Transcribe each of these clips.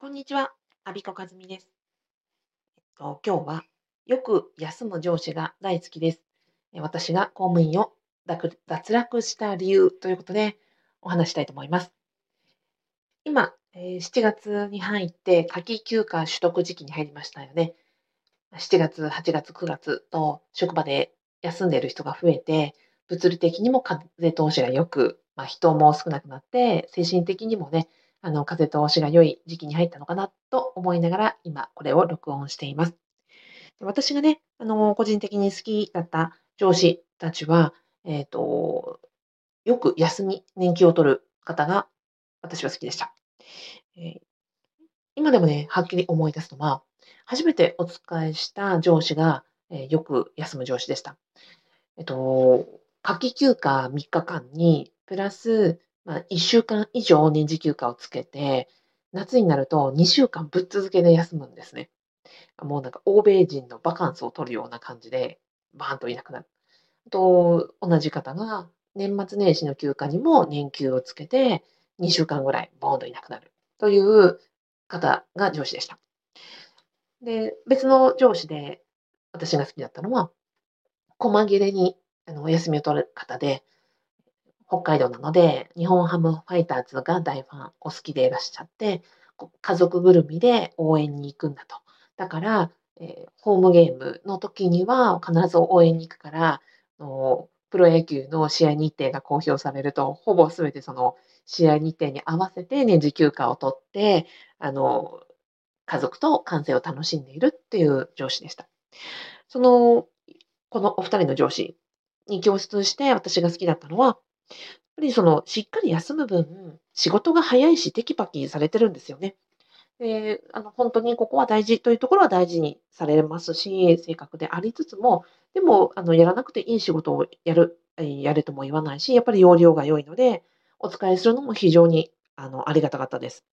こんにちは、アビコカズミです。えっと、今日はよく休む上司が大好きです。私が公務員を脱落した理由ということでお話したいと思います。今、えー7月に入って夏季休暇取得時期に入りましたよね。7月、8月、9月と職場で休んでいる人が増えて、物理的にも風通しが良く、まあ、人も少なくなって、精神的にもね、あの風通しが良い時期に入ったのかなと思いながら、今これを録音しています。私がね、あの個人的に好きだった上司たちは、えっと、よく休み、年休を取る方が私は好きでした。えー今でもね、はっきり思い出すのは、初めてお使いした上司が、えーよく休む上司でした。えっと、夏季休暇3日間に、プラス、まあ、1週間以上年次休暇をつけて、夏になると2週間ぶっ続けで休むんですね。もうなんか欧米人のバカンスを取るような感じで、バーンといなくなる。と、同じ方が年末年始の休暇にも年休をつけて、2週間ぐらいボーンといなくなるという方が上司でした。で、別の上司で私が好きだったのは、細切れにあのお休みを取る方で、北海道なので、日本ハムファイターズが大ファン、お好きでいらっしゃって、家族ぐるみで応援に行くんだと。だから、えーホームゲームの時には必ず応援に行くから、プロ野球の試合日程が公表されると、ほぼ全てその試合日程に合わせて年次休暇を取って、あの家族と観戦を楽しんでいるっていう上司でした。その、このお二人の上司に共通して私が好きだったのは、ぱりそのしっかり休む分、仕事が早いしテキパキされてるんですよね。で、あの本当にここは大事というところは大事にされますし、正確でありつつも、でもあのやらなくていい仕事をやる、やれとも言わないし、やっぱり容量が良いので、お使いするのも非常にあのありがたかったです。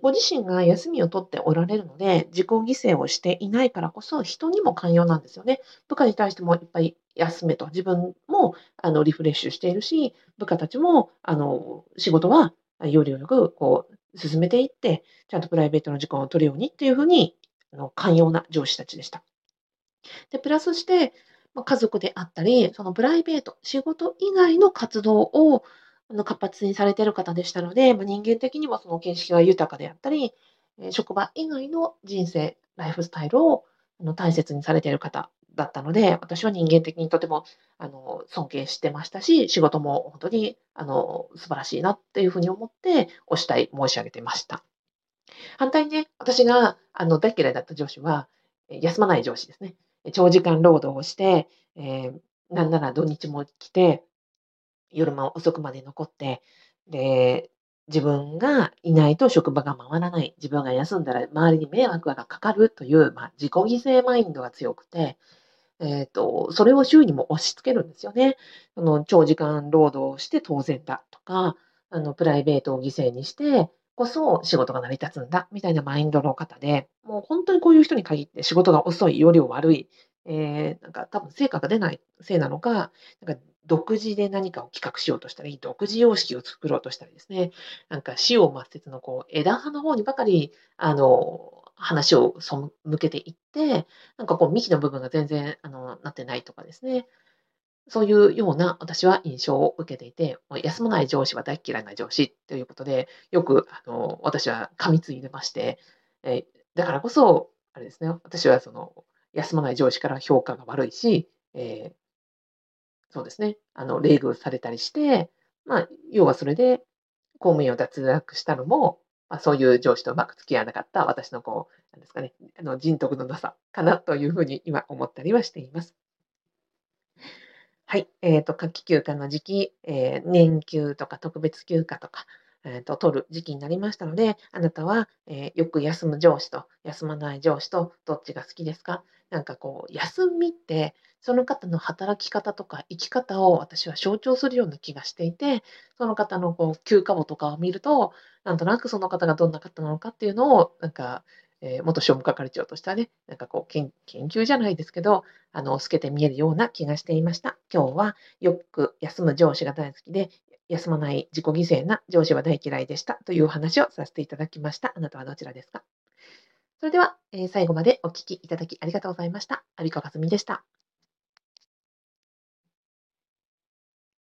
ご自身が休みを取っておられるので、自己犠牲をしていないからこそ、人にも寛容なんですよね。部下に対してもいっぱい休めと、自分もあのリフレッシュしているし、部下たちもあの仕事はよりよくこう進めていって、ちゃんとプライベートの時間を取るようにっていうふうにあの寛容な上司たちでした。で、プラスして、家族であったり、そのプライベート、仕事以外の活動をあの活発にされている方でしたので、まあ、人間的にもその見識が豊かであったり、職場以外の人生、ライフスタイルをあの大切にされている方だったので、私は人間的にとてもあの尊敬してましたし、仕事も本当にあの素晴らしいなっていうふうに思って、お慕い申し上げてました。反対にね、私があの大嫌いだった上司は、休まない上司ですね。長時間労働をして、えーなんなら土日も来て、夜も遅くまで残って、で、自分がいないと職場が回らない、自分が休んだら周りに迷惑がかかるという、まあ、自己犠牲マインドが強くて、えっと、それを周囲にも押し付けるんですよね。その長時間労働して当然だとか、あのプライベートを犠牲にしてこそ仕事が成り立つんだみたいなマインドの方で、もう本当にこういう人に限って仕事が遅い、容量悪い、えーなんか多分成果が出ないせいなのか、なんか独自で何かを企画しようとしたり、独自様式を作ろうとしたりですね、なんか死を抹殺のこう枝葉の方にばかりあの話を背けていって、なんかこう幹の部分が全然あのなってないとかですね、そういうような私は印象を受けていて、もう休まない上司は大嫌いな上司ということで、よくあの私は噛みついてまして、えだからこそ、あれですね、私はその休まない上司から評価が悪いし、えーそうですね、あの冷遇されたりして、まあ、要はそれで公務員を脱落したのも、まあ、そういう上司とうまく付き合わなかった私のこう、なんですかね、あの人徳のなさかなというふうに今思ったりはしています。はい、えっと、夏季休暇の時期、えー年休とか特別休暇とか、えーと、取る時期になりましたので、あなたは、えーよく休む上司と休まない上司とどっちが好きですか？なんかこう、休みって、その方の働き方とか生き方を私は象徴するような気がしていて、その方のこう休暇簿とかを見ると、なんとなくその方がどんな方なのかっていうのを、なんか、えー元商務係長としてはね、なんかこう研、研究じゃないですけど、あの、透けて見えるような気がしていました。今日はよく休む上司が大好きで、休まない自己犠牲な上司は大嫌いでしたという話をさせていただきました。あなたはどちらですか？それでは、えー、最後までお聞きいただきありがとうございました。アビコかずみでした。